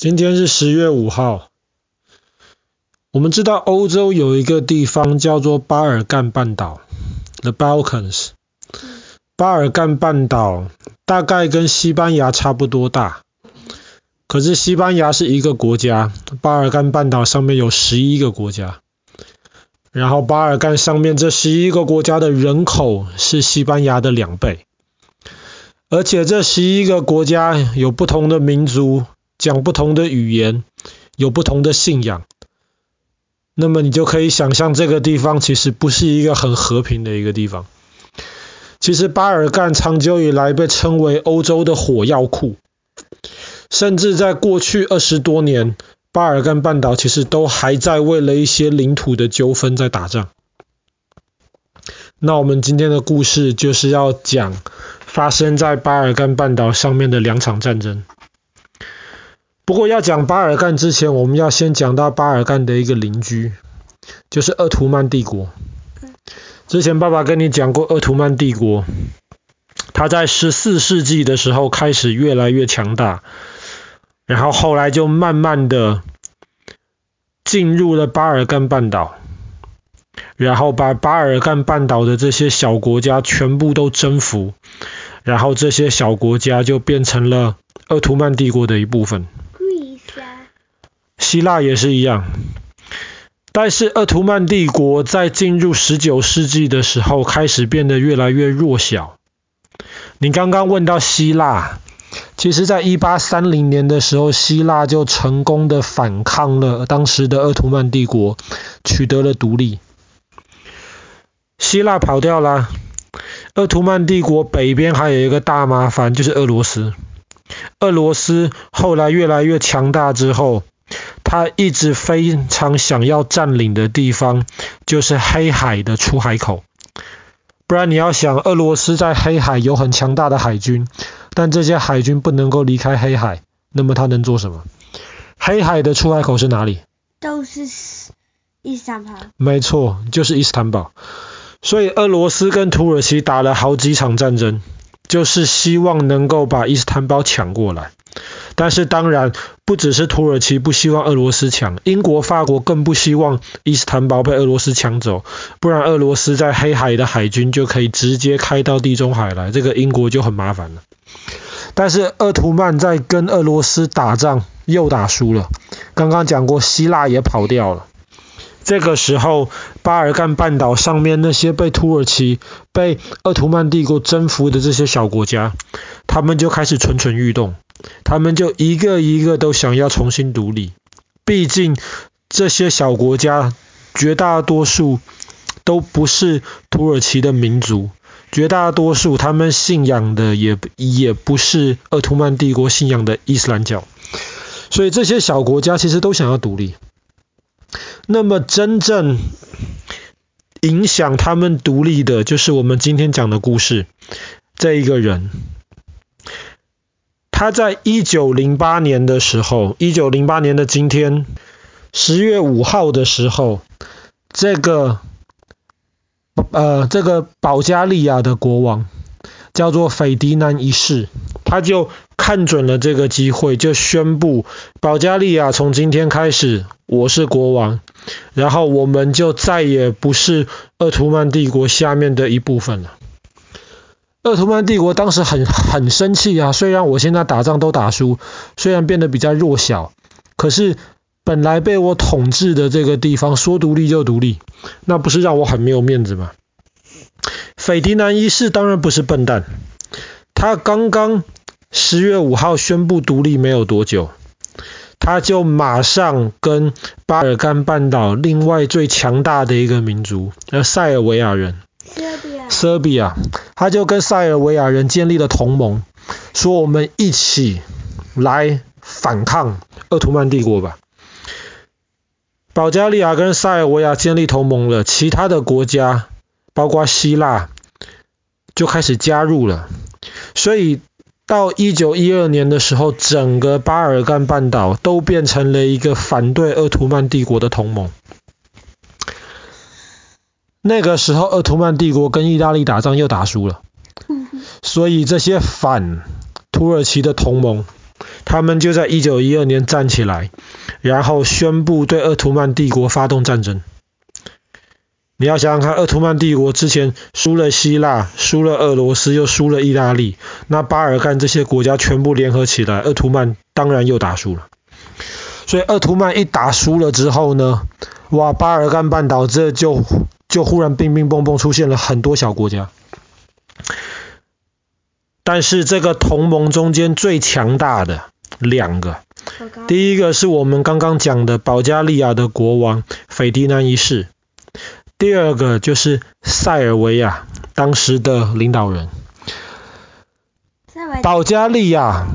今天是十月五号。我们知道欧洲有一个地方叫做巴尔干半岛 （The Balkans）。巴尔干半岛大概跟西班牙差不多大，可是西班牙是一个国家，巴尔干半岛上面有十一个国家。然后巴尔干上面这十一个国家的人口是西班牙的两倍，而且这十一个国家有不同的民族。讲不同的语言，有不同的信仰，那么你就可以想象这个地方其实不是一个很和平的一个地方。其实巴尔干长久以来被称为欧洲的火药库，甚至在过去二十多年，巴尔干半岛其实都还在为了一些领土的纠纷在打仗。那我们今天的故事就是要讲发生在巴尔干半岛上面的两场战争。不过要讲巴尔干之前，我们要先讲到巴尔干的一个邻居，就是鄂图曼帝国。之前爸爸跟你讲过，鄂图曼帝国，它在十四世纪的时候开始越来越强大，然后后来就慢慢的进入了巴尔干半岛，然后把巴尔干半岛的这些小国家全部都征服，然后这些小国家就变成了鄂图曼帝国的一部分。希腊也是一样，但是鄂图曼帝国在进入十九世纪的时候，开始变得越来越弱小。你刚刚问到希腊，其实在一八三零年的时候，希腊就成功的反抗了当时的鄂图曼帝国，取得了独立。希腊跑掉了，鄂图曼帝国北边还有一个大麻烦，就是俄罗斯。俄罗斯后来越来越强大之后，他一直非常想要占领的地方，就是黑海的出海口。不然你要想，俄罗斯在黑海有很强大的海军，但这些海军不能够离开黑海，那么他能做什么？黑海的出海口是哪里？都是伊斯坦堡。没错，就是伊斯坦堡。所以俄罗斯跟土耳其打了好几场战争，就是希望能够把伊斯坦堡抢过来。但是当然，不只是土耳其不希望俄罗斯抢，英国、法国更不希望伊斯坦堡被俄罗斯抢走，不然俄罗斯在黑海的海军就可以直接开到地中海来，这个英国就很麻烦了。但是鄂图曼在跟俄罗斯打仗又打输了，刚刚讲过希腊也跑掉了，这个时候巴尔干半岛上面那些被土耳其、被鄂图曼帝国征服的这些小国家，他们就开始蠢蠢欲动。他们就一个一个都想要重新独立，毕竟这些小国家绝大多数都不是土耳其的民族，绝大多数他们信仰的也也不是奥图曼帝国信仰的伊斯兰教，所以这些小国家其实都想要独立。那么真正影响他们独立的，就是我们今天讲的故事，这一个人。他在一九零八年的时候，一九零八年的今天，十月五号的时候，这个呃，这个保加利亚的国王叫做斐迪南一世，他就看准了这个机会，就宣布保加利亚从今天开始我是国王，然后我们就再也不是鄂图曼帝国下面的一部分了。鄂图曼帝国当时很很生气啊，虽然我现在打仗都打输，虽然变得比较弱小，可是本来被我统治的这个地方说独立就独立，那不是让我很没有面子吗？斐迪南一世当然不是笨蛋，他刚刚十月五号宣布独立没有多久，他就马上跟巴尔干半岛另外最强大的一个民族，呃，塞尔维亚人。塞尔比亚，他就跟塞尔维亚人建立了同盟，说我们一起来反抗奥图曼帝国吧。保加利亚跟塞尔维亚建立同盟了，其他的国家，包括希腊，就开始加入了。所以到一九一二年的时候，整个巴尔干半岛都变成了一个反对奥图曼帝国的同盟。那个时候，鄂图曼帝国跟意大利打仗又打输了，所以这些反土耳其的同盟，他们就在一九一二年站起来，然后宣布对鄂图曼帝国发动战争。你要想想看，鄂图曼帝国之前输了希腊，输了俄罗斯，又输了意大利，那巴尔干这些国家全部联合起来，鄂图曼当然又打输了。所以鄂图曼一打输了之后呢，哇，巴尔干半岛这就就忽然乒乒乓乓出现了很多小国家。但是这个同盟中间最强大的两个，第一个是我们刚刚讲的保加利亚的国王斐迪南一世，第二个就是塞尔维亚当时的领导人。保加利亚，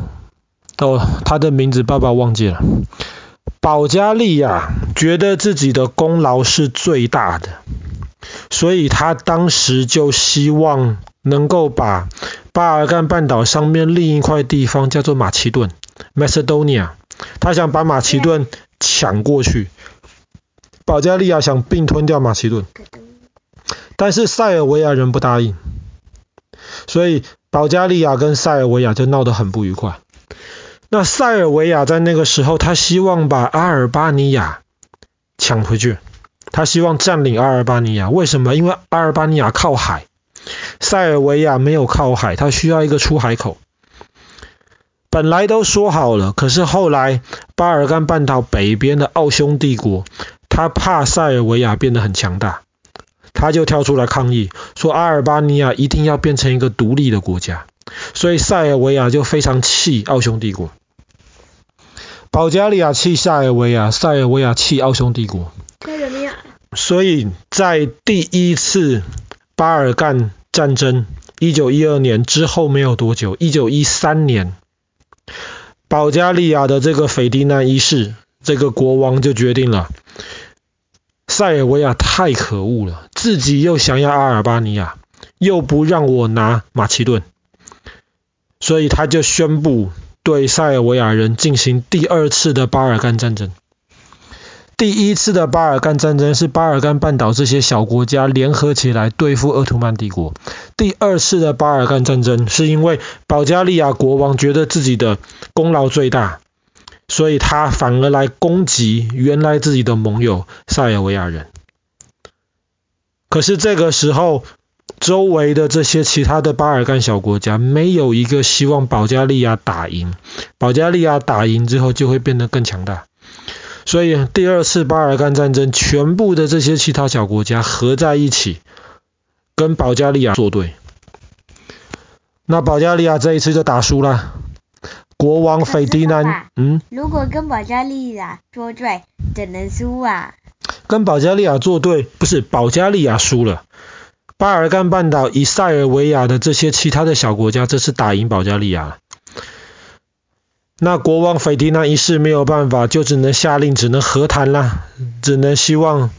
哦，他的名字爸爸忘记了。保加利亚觉得自己的功劳是最大的，所以他当时就希望能够把巴尔干半岛上面另一块地方叫做马其顿 （Macedonia），他想把马其顿抢过去。保加利亚想并吞掉马其顿，但是塞尔维亚人不答应，所以保加利亚跟塞尔维亚就闹得很不愉快。那塞尔维亚在那个时候，他希望把阿尔巴尼亚抢回去，他希望占领阿尔巴尼亚。为什么？因为阿尔巴尼亚靠海，塞尔维亚没有靠海，他需要一个出海口。本来都说好了，可是后来巴尔干半岛北边的奥匈帝国，他怕塞尔维亚变得很强大，他就跳出来抗议，说阿尔巴尼亚一定要变成一个独立的国家。所以塞尔维亚就非常气奥匈帝国。保加利亚气塞尔维亚，塞尔维亚气奥匈帝国。所以在第一次巴尔干战争，一九一二年之后没有多久，一九一三年，保加利亚的这个斐迪南一世，这个国王就决定了，塞尔维亚太可恶了，自己又想要阿尔巴尼亚，又不让我拿马其顿，所以他就宣布。对塞尔维亚人进行第二次的巴尔干战争。第一次的巴尔干战争是巴尔干半岛这些小国家联合起来对付奥图曼帝国。第二次的巴尔干战争是因为保加利亚国王觉得自己的功劳最大，所以他反而来攻击原来自己的盟友塞尔维亚人。可是这个时候，周围的这些其他的巴尔干小国家，没有一个希望保加利亚打赢。保加利亚打赢之后，就会变得更强大。所以第二次巴尔干战争，全部的这些其他小国家合在一起，跟保加利亚作对。那保加利亚这一次就打输了。国王斐迪南，嗯，如果跟保加利亚作对，怎能输啊？跟保加利亚作对，不是保加利亚输了。巴尔干半岛以塞尔维亚的这些其他的小国家，这次打赢保加利亚了。那国王斐迪南一世没有办法，就只能下令，只能和谈了，只能希望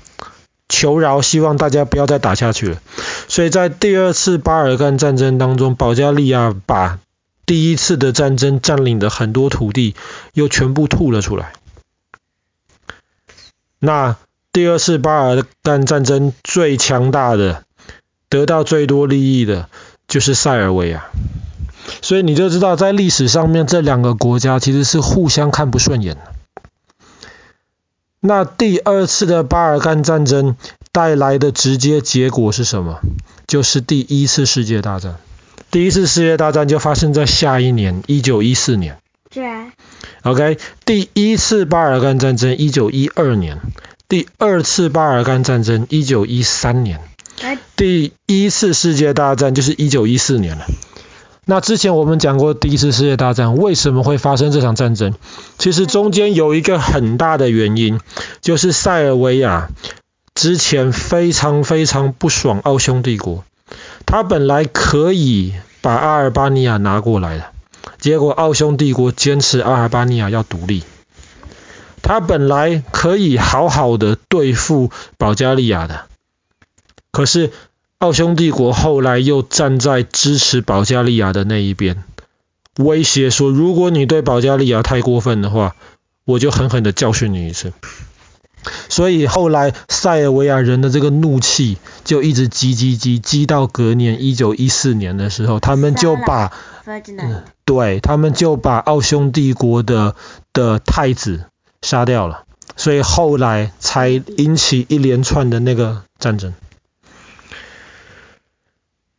求饶，希望大家不要再打下去了。所以在第二次巴尔干战争当中，保加利亚把第一次的战争占领的很多土地又全部吐了出来。那第二次巴尔干战争最强大的。得到最多利益的就是塞尔维亚，所以你就知道，在历史上面这两个国家其实是互相看不顺眼的。那第二次的巴尔干战争带来的直接结果是什么？就是第一次世界大战。第一次世界大战就发生在下一年，一九一四年。对啊。OK，第一次巴尔干战争一九一二年，第二次巴尔干战争一九一三年。第一次世界大战就是一九一四年了。那之前我们讲过第一次世界大战为什么会发生这场战争？其实中间有一个很大的原因，就是塞尔维亚之前非常非常不爽奥匈帝国，他本来可以把阿尔巴尼亚拿过来的，结果奥匈帝国坚持阿尔巴尼亚要独立，他本来可以好好的对付保加利亚的。可是，奥匈帝国后来又站在支持保加利亚的那一边，威胁说：如果你对保加利亚太过分的话，我就狠狠的教训你一次。所以后来塞尔维亚人的这个怒气就一直积积积积到隔年一九一四年的时候，他们就把，嗯、对，他们就把奥匈帝国的的太子杀掉了，所以后来才引起一连串的那个战争。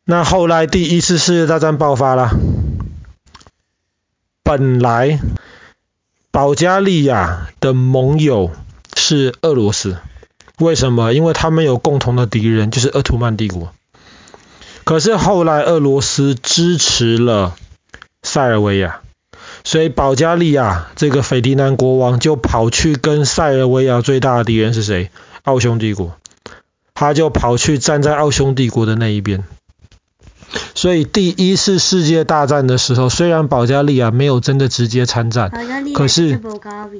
那后来第一次世界大战爆发了，本来保加利亚的盟友是俄罗斯，为什么？因为他们有共同的敌人，就是鄂图曼帝国。可是后来俄罗斯支持了塞尔维亚，所以保加利亚这个斐迪南国王就跑去跟塞尔维亚最大的敌人是谁？奥匈帝国，他就跑去站在奥匈帝国的那一边。所以第一次世界大战的时候，虽然保加利亚没有真的直接参战，可是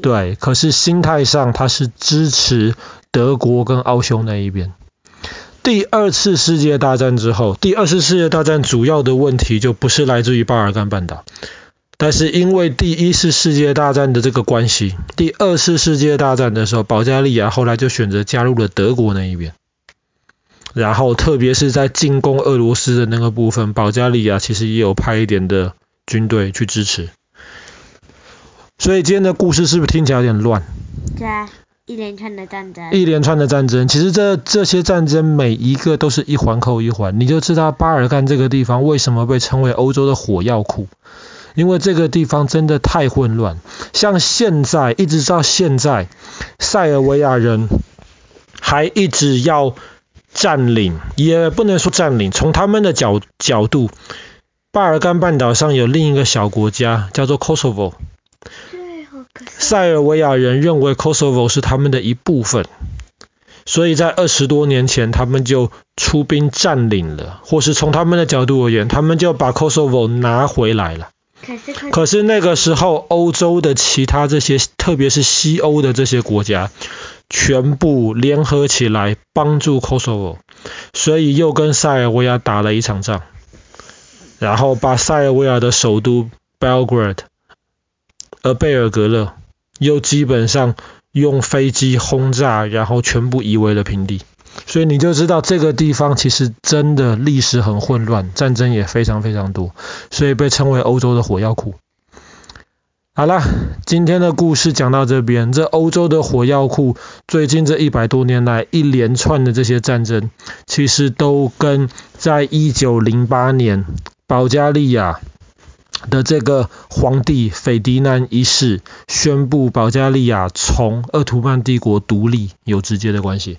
对，可是心态上他是支持德国跟奥匈那一边。第二次世界大战之后，第二次世界大战主要的问题就不是来自于巴尔干半岛，但是因为第一次世界大战的这个关系，第二次世界大战的时候，保加利亚后来就选择加入了德国那一边。然后，特别是在进攻俄罗斯的那个部分，保加利亚其实也有派一点的军队去支持。所以今天的故事是不是听起来有点乱？对啊，一连串的战争。一连串的战争，其实这这些战争每一个都是一环扣一环，你就知道巴尔干这个地方为什么被称为欧洲的火药库，因为这个地方真的太混乱。像现在一直到现在，塞尔维亚人还一直要。占领也不能说占领，从他们的角角度，巴尔干半岛上有另一个小国家叫做 Kosovo。塞尔维亚人认为 Kosovo 是他们的一部分，所以在二十多年前他们就出兵占领了，或是从他们的角度而言，他们就把 Kosovo 拿回来了。可是那个时候，欧洲的其他这些，特别是西欧的这些国家。全部联合起来帮助 Kosovo，所以又跟塞尔维亚打了一场仗，然后把塞尔维亚的首都 Belgrade，呃贝尔格勒，又基本上用飞机轰炸，然后全部夷为了平地。所以你就知道这个地方其实真的历史很混乱，战争也非常非常多，所以被称为欧洲的火药库。好了，今天的故事讲到这边。这欧洲的火药库，最近这一百多年来一连串的这些战争，其实都跟在一九零八年保加利亚的这个皇帝斐迪南一世宣布保加利亚从鄂图曼帝国独立有直接的关系。